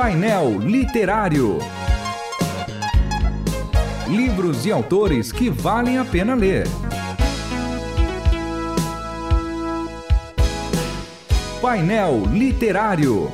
Painel Literário. Livros e autores que valem a pena ler. Painel Literário.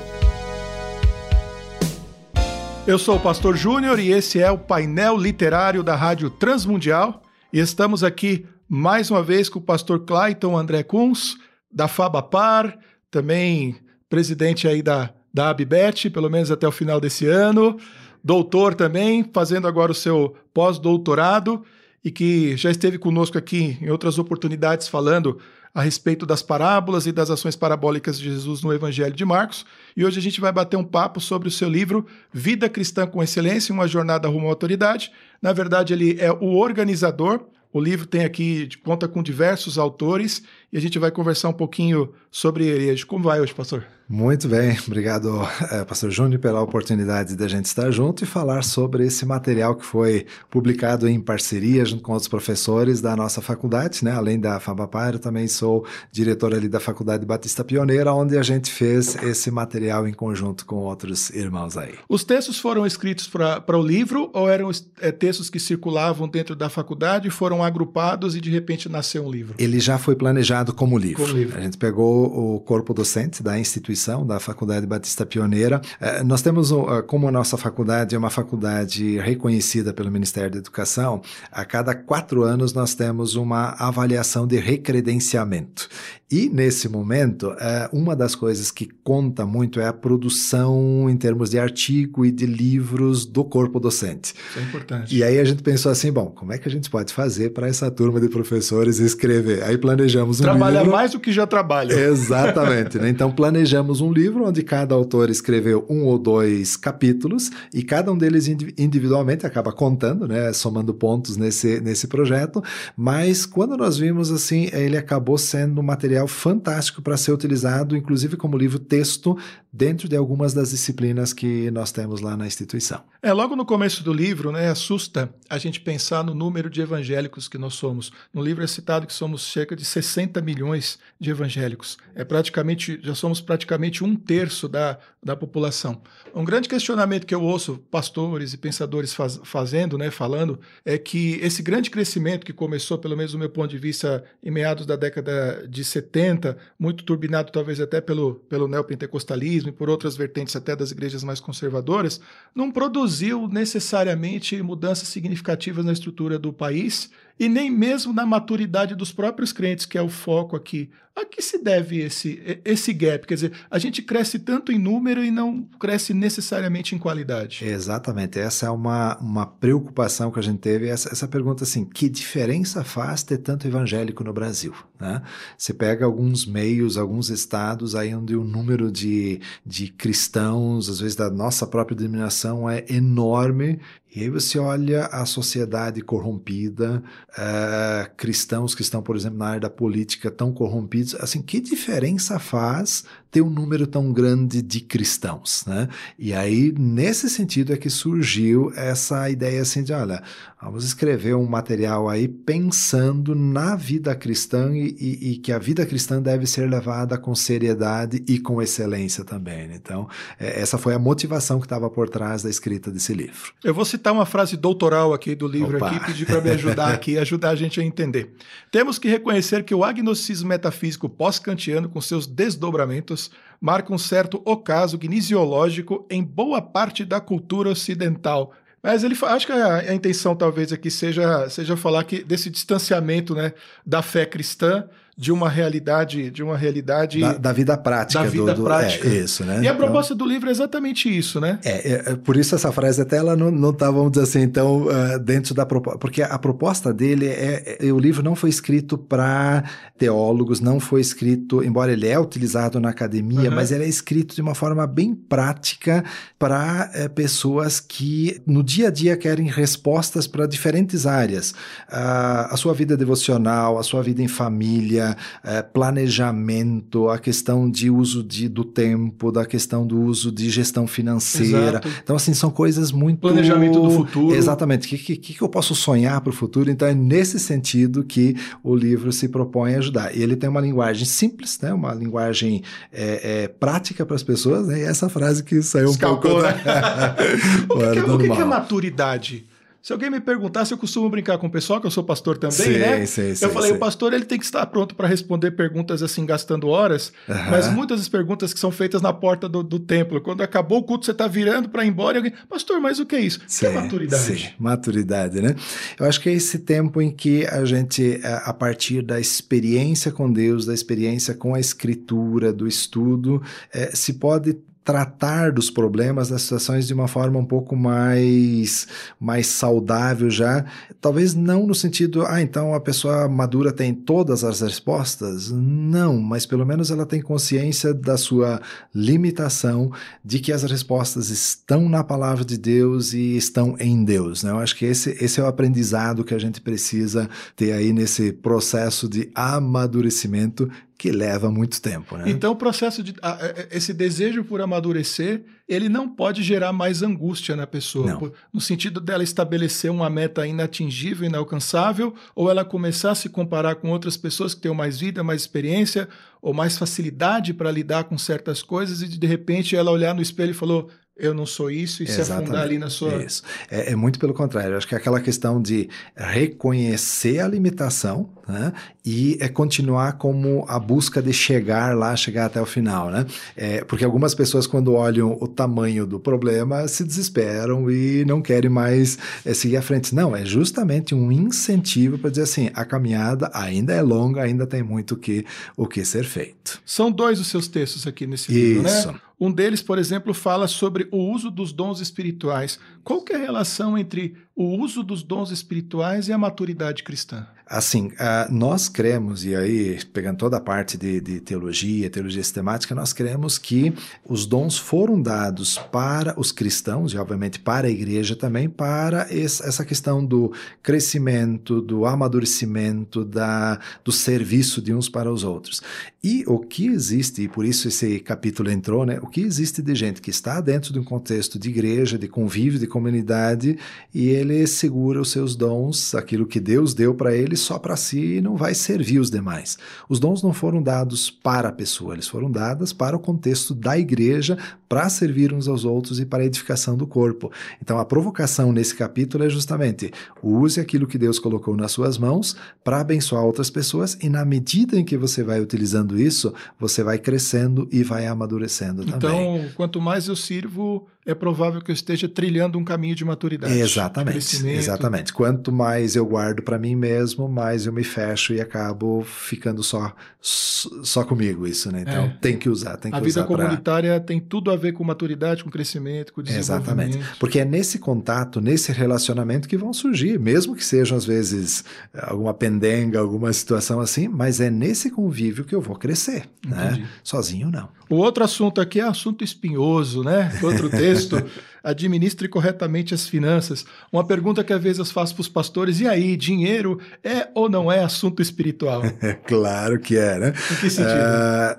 Eu sou o Pastor Júnior e esse é o painel literário da Rádio Transmundial. E estamos aqui mais uma vez com o pastor Clayton André Kunz, da Fabapar, também presidente aí da, da Abibet, pelo menos até o final desse ano, doutor também, fazendo agora o seu pós-doutorado e que já esteve conosco aqui em outras oportunidades falando a respeito das parábolas e das ações parabólicas de Jesus no Evangelho de Marcos. E hoje a gente vai bater um papo sobre o seu livro Vida Cristã com Excelência, uma jornada rumo à autoridade. Na verdade, ele é o organizador. O livro tem aqui, conta com diversos autores e a gente vai conversar um pouquinho sobre ele. Como vai hoje, pastor? Muito bem, obrigado, é, Pastor Júnior, pela oportunidade de a gente estar junto e falar sobre esse material que foi publicado em parceria junto com outros professores da nossa faculdade, né? Além da Fabapar, eu também sou diretor ali da Faculdade Batista Pioneira, onde a gente fez esse material em conjunto com outros irmãos aí. Os textos foram escritos para o livro ou eram é, textos que circulavam dentro da faculdade, foram agrupados e de repente nasceu um livro? Ele já foi planejado como livro. Como livro. A gente pegou o corpo docente da instituição instituição da Faculdade Batista Pioneira. Eh, nós temos, como a nossa faculdade é uma faculdade reconhecida pelo Ministério da Educação, a cada quatro anos nós temos uma avaliação de recredenciamento. E nesse momento, eh, uma das coisas que conta muito é a produção em termos de artigo e de livros do corpo docente. Isso é importante. E aí a gente pensou assim, bom, como é que a gente pode fazer para essa turma de professores escrever? Aí planejamos um Trabalha livro. mais do que já trabalha. Exatamente. Né? Então planejamos um livro onde cada autor escreveu um ou dois capítulos e cada um deles individualmente acaba contando, né, somando pontos nesse, nesse projeto. Mas quando nós vimos assim, ele acabou sendo um material fantástico para ser utilizado, inclusive como livro texto, dentro de algumas das disciplinas que nós temos lá na instituição. É, logo no começo do livro, né, assusta a gente pensar no número de evangélicos que nós somos. No livro é citado que somos cerca de 60 milhões de evangélicos. É praticamente, já somos praticamente um terço da, da população. Um grande questionamento que eu ouço pastores e pensadores faz, fazendo, né, falando, é que esse grande crescimento que começou, pelo menos do meu ponto de vista, em meados da década de 70, muito turbinado talvez até pelo, pelo neopentecostalismo, e por outras vertentes até das igrejas mais conservadoras, não produziu necessariamente mudanças significativas na estrutura do país e nem mesmo na maturidade dos próprios crentes, que é o foco aqui. A que se deve esse, esse gap? Quer dizer, a gente cresce tanto em número e não cresce necessariamente em qualidade. Exatamente. Essa é uma, uma preocupação que a gente teve. Essa, essa pergunta assim, que diferença faz ter tanto evangélico no Brasil? Né? Você pega alguns meios, alguns estados aí onde o número de, de cristãos, às vezes da nossa própria denominação, é enorme e aí você olha a sociedade corrompida, uh, cristãos que estão, por exemplo, na área da política tão corrompidos, assim, que diferença faz ter um número tão grande de cristãos, né? E aí, nesse sentido é que surgiu essa ideia assim de, olha, vamos escrever um material aí pensando na vida cristã e, e, e que a vida cristã deve ser levada com seriedade e com excelência também. Né? Então, é, essa foi a motivação que estava por trás da escrita desse livro. Eu vou citar uma frase doutoral aqui do livro Opa. aqui, pedir para me ajudar aqui, ajudar a gente a entender. Temos que reconhecer que o agnosticismo metafísico pós-kantiano, com seus desdobramentos, marca um certo ocaso gnesiológico em boa parte da cultura ocidental. Mas ele acho que a, a, intenção talvez aqui seja, seja falar que desse distanciamento né, da fé cristã de uma realidade, de uma realidade da, da vida prática, da vida do, do, prática. É, isso, né? E a proposta então, do livro é exatamente isso, né? É, é, é por isso essa frase até ela não, não tá, vamos dizer assim, então uh, dentro da proposta, porque a proposta dele é, é o livro não foi escrito para teólogos, não foi escrito, embora ele é utilizado na academia, uhum. mas ele é escrito de uma forma bem prática para é, pessoas que no dia a dia querem respostas para diferentes áreas, uh, a sua vida devocional, a sua vida em família é, planejamento, a questão de uso de, do tempo, da questão do uso de gestão financeira. Exato. Então, assim, são coisas muito. Planejamento do futuro. Exatamente. O que, que, que eu posso sonhar para o futuro? Então, é nesse sentido que o livro se propõe a ajudar. E ele tem uma linguagem simples, né? uma linguagem é, é, prática para as pessoas, né? e essa frase que saiu um pouco. né? o que, que, é, o que, é maturidade? Se alguém me perguntasse, eu costumo brincar com o pessoal, que eu sou pastor também, Sei, né? sei, eu sei, falei, o pastor ele tem que estar pronto para responder perguntas assim, gastando horas, mas muitas das perguntas que são feitas na porta do, do templo, quando acabou o culto, você está virando para ir embora e alguém, pastor, mas o que é isso? O que é Sim, maturidade? sim, maturidade, né? Eu acho que é esse tempo em que a gente, a a partir da experiência com Deus, da experiência com a escritura, do estudo, eh, se pode tratar dos problemas, das situações de uma forma um pouco mais mais saudável já, talvez não no sentido, ah, então a pessoa madura tem todas as respostas, não, mas pelo menos ela tem consciência da sua limitação, de que as respostas estão na palavra de Deus e estão em Deus, né? Eu acho que esse, esse é o aprendizado que a gente precisa ter aí nesse processo de amadurecimento que leva muito tempo, né? Então, o processo de. a- a- Esse desejo por amadurecer, ele não pode gerar mais angústia na pessoa. Por- no sentido dela estabelecer uma meta inatingível, inalcançável, ou ela começar a se comparar com outras pessoas que têm mais vida, mais experiência, ou mais facilidade para lidar com certas coisas, e de repente ela olhar no espelho e falou. Eu não sou isso, e se afundar ali na sua. Isso. É, é muito pelo contrário. Eu acho que é aquela questão de reconhecer a limitação né, e é continuar como a busca de chegar lá, chegar até o final. Né? É, porque algumas pessoas, quando olham o tamanho do problema, se desesperam e não querem mais é, seguir à frente. Não, é justamente um incentivo para dizer assim: a caminhada ainda é longa, ainda tem muito que, o que ser feito. São dois os seus textos aqui nesse livro, Isso. né? Um deles, por exemplo, fala sobre o uso dos dons espirituais. Qual que é a relação entre o uso dos dons espirituais e a maturidade cristã? Assim, ah, nós cremos, e aí, pegando toda a parte de, de teologia, teologia sistemática, nós cremos que os dons foram dados para os cristãos, e obviamente para a igreja também, para esse- essa questão do crescimento, do amadurecimento, da, do serviço de uns para os outros. E o que existe, e por isso esse capítulo entrou, né? O que existe de gente que está dentro de um contexto de igreja, de convívio, de comunidade, e ele segura os seus dons, aquilo que Deus deu para ele, só para si e não vai servir os demais. Os dons não foram dados para a pessoa, eles foram dados para o contexto da igreja, para servir uns aos outros e para a edificação do corpo. Então a provocação nesse capítulo é justamente use aquilo que Deus colocou nas suas mãos para abençoar outras pessoas e na medida em que você vai utilizando isso, você vai crescendo e vai amadurecendo também. Então, quanto mais eu sirvo, é provável que eu esteja trilhando um caminho de maturidade. de Exatamente, exatamente. Quanto mais eu guardo para mim mesmo, mais eu me fecho e acabo ficando só só comigo isso, né? Então É. tem que usar, tem que A vida usar pra- comunitária tem tudo a ver com maturidade, com crescimento, com desenvolvimento. Exatamente. Porque é nesse contato, nesse relacionamento que vão surgir, mesmo que sejam às vezes alguma pendenga, alguma situação assim, mas é nesse convívio que eu vou crescer, né? Sozinho não. O outro assunto aqui é assunto espinhoso, né? Outro texto, administre corretamente as finanças. Uma pergunta que às vezes eu faço para os pastores, e aí, dinheiro é ou não é assunto espiritual? É claro que é, né? Em que sentido? Ah,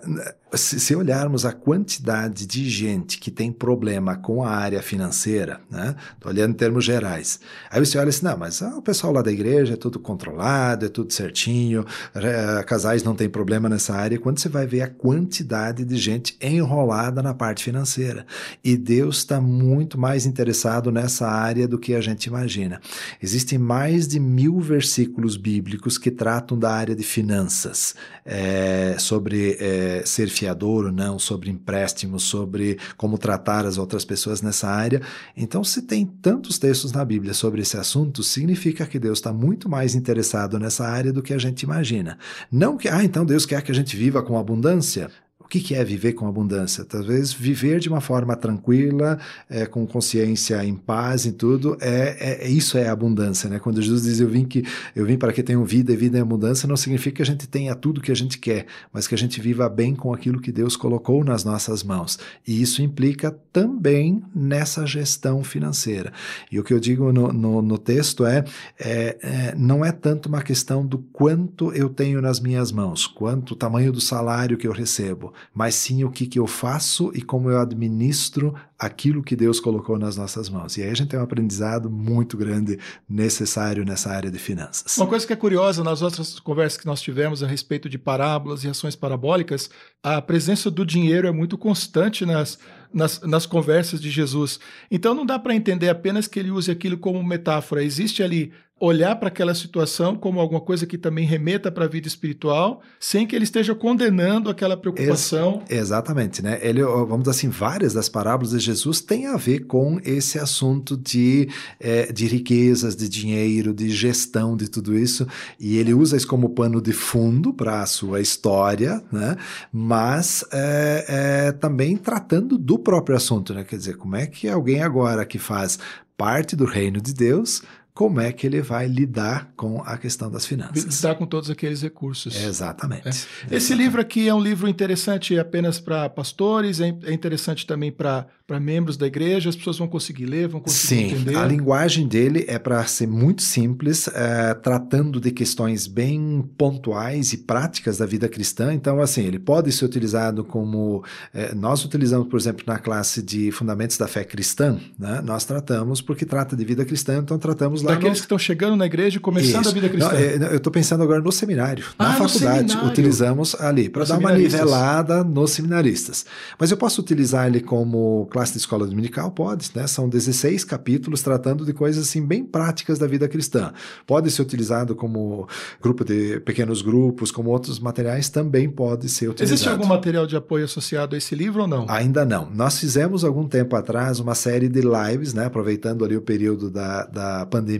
se, se olharmos a quantidade de gente que tem problema com a área financeira, né? Tô olhando em termos gerais. Aí você olha assim, não, mas ah, o pessoal lá da igreja é tudo controlado, é tudo certinho, eh, casais não tem problema nessa área. Quando você vai ver a quantidade de gente enrolada na parte financeira. E Deus está muito mais interessado nessa área do que a gente imagina. Existem mais de mil versículos bíblicos que tratam da área de finanças, eh, sobre eh, ser fiador ou não, sobre empréstimos, sobre como tratar as outras pessoas nessa área. Então, se tem tantos textos na Bíblia sobre esse assunto, significa que Deus está muito mais interessado nessa área do que a gente imagina. Não que, ah, então Deus quer que a gente viva com abundância. O que, é viver com abundância? Talvez viver de uma forma tranquila, é, com consciência em paz e tudo, é, é, isso é abundância, né? Quando Jesus diz eu vim que eu vim para que tenham vida e vida em abundância, não significa que a gente tenha tudo que a gente quer, mas que a gente viva bem com aquilo que Deus colocou nas nossas mãos. E isso implica também nessa gestão financeira. E o que eu digo no, no, no texto é, é, é, não é tanto uma questão do quanto eu tenho nas minhas mãos, quanto o tamanho do salário que eu recebo, mas sim o que, que eu faço e como eu administro aquilo que Deus colocou nas nossas mãos. E aí a gente tem um aprendizado muito grande necessário nessa área de finanças. Uma coisa que é curiosa nas outras conversas que nós tivemos a respeito de parábolas e ações parabólicas, a presença do dinheiro é muito constante nas, nas, nas conversas de Jesus. Então não dá para entender apenas que ele use aquilo como metáfora. Existe ali olhar para aquela situação como alguma coisa que também remeta para a vida espiritual, sem que ele esteja condenando aquela preocupação. Ex exatamente, né? Ele, vamos dizer assim, várias das parábolas de Jesus têm a ver com esse assunto de, é, de riquezas, de dinheiro, de gestão de tudo isso, e ele usa isso como pano de fundo para a sua história, né? Mas é, é, também tratando do próprio assunto, né? Quer dizer, como é que alguém agora que faz parte do reino de Deus como é que ele vai lidar com a questão das finanças. Lidar com todos aqueles recursos. Exatamente. É. Esse Exatamente. livro aqui é um livro interessante apenas para pastores, é, é interessante também para membros da igreja, as pessoas vão conseguir ler, vão conseguir Sim, entender. a linguagem dele é para ser muito simples, é, tratando de questões bem pontuais e práticas da vida cristã. Então, assim, ele pode ser utilizado como é, nós utilizamos, por exemplo, na classe de Fundamentos da Fé Cristã, né? Nós tratamos porque trata de vida cristã, então tratamos lá. Daqueles no... que estão chegando na igreja e começando Isso. a vida cristã. Não, é, eu estou pensando agora no seminário, ah, na faculdade. Seminário. Utilizamos ali para dar uma nivelada nos seminaristas. Mas eu posso utilizar ele como classe de escola dominical? Pode, né? São 16 capítulos tratando de coisas assim bem práticas da vida cristã. Pode ser utilizado como grupo de pequenos grupos, como outros materiais também pode ser utilizado. Existe algum material de apoio associado a esse livro ou não? Ainda não. Nós fizemos algum tempo atrás uma série de lives, né? Aproveitando ali o período da, da pandemia,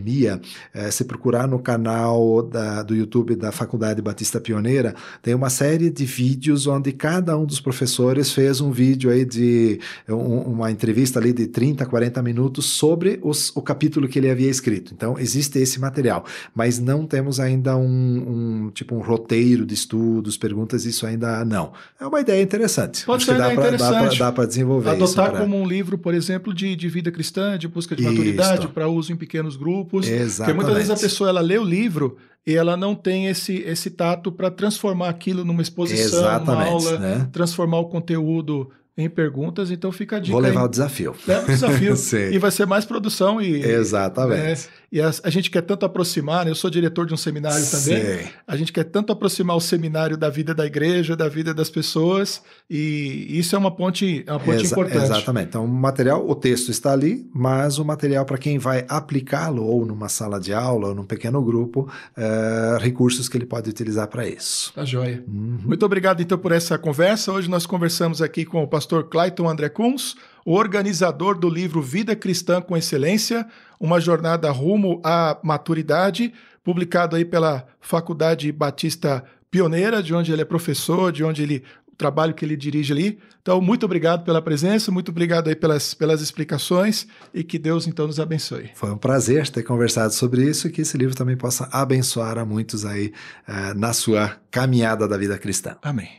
é, se procurar no canal da, do YouTube da Faculdade Batista Pioneira, tem uma série de vídeos onde cada um dos professores fez um vídeo aí de um, uma entrevista ali de 30, 40 minutos sobre os, o capítulo que ele havia escrito. Então, existe esse material, mas não temos ainda um, um tipo um roteiro de estudos, perguntas, isso ainda não. É uma ideia interessante. Pode Acho ser que dá Dá para desenvolver Adotar isso, como um livro, por exemplo, de, de vida cristã, de busca de maturidade, para uso em pequenos grupos. Exatamente. Porque muitas vezes a pessoa ela lê o livro e ela não tem esse, esse tato para transformar aquilo numa exposição, Exatamente, uma aula, né? transformar o conteúdo em perguntas, então fica a dica. Vou levar aí. o desafio. Leva o desafio. e vai ser mais produção e. Exatamente. Né? E a, a, gente quer tanto aproximar, né? eu sou diretor de um seminário também. A gente quer tanto aproximar o seminário da vida da igreja, da vida das pessoas, e isso é uma ponte, é uma ponte Exa importante. Exatamente. Então, o material, o texto está ali, mas o material para quem vai aplicá-lo, ou numa sala de aula, ou num pequeno grupo, é, recursos que ele pode utilizar para isso. Tá joia. Uhum. Muito obrigado, então, por essa conversa. Hoje nós conversamos aqui com o pastor Clayton André Kunz organizador do livro Vida Cristã com Excelência, uma jornada rumo à maturidade, publicado aí pela Faculdade Batista Pioneira, de onde ele é professor, de onde ele o trabalho que ele dirige ali. Então, muito obrigado pela presença, muito obrigado aí pelas, pelas explicações e que Deus então nos abençoe. Foi um prazer ter conversado sobre isso e que esse livro também possa abençoar a muitos aí uh, na sua caminhada da vida cristã. Amém.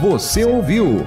Você ouviu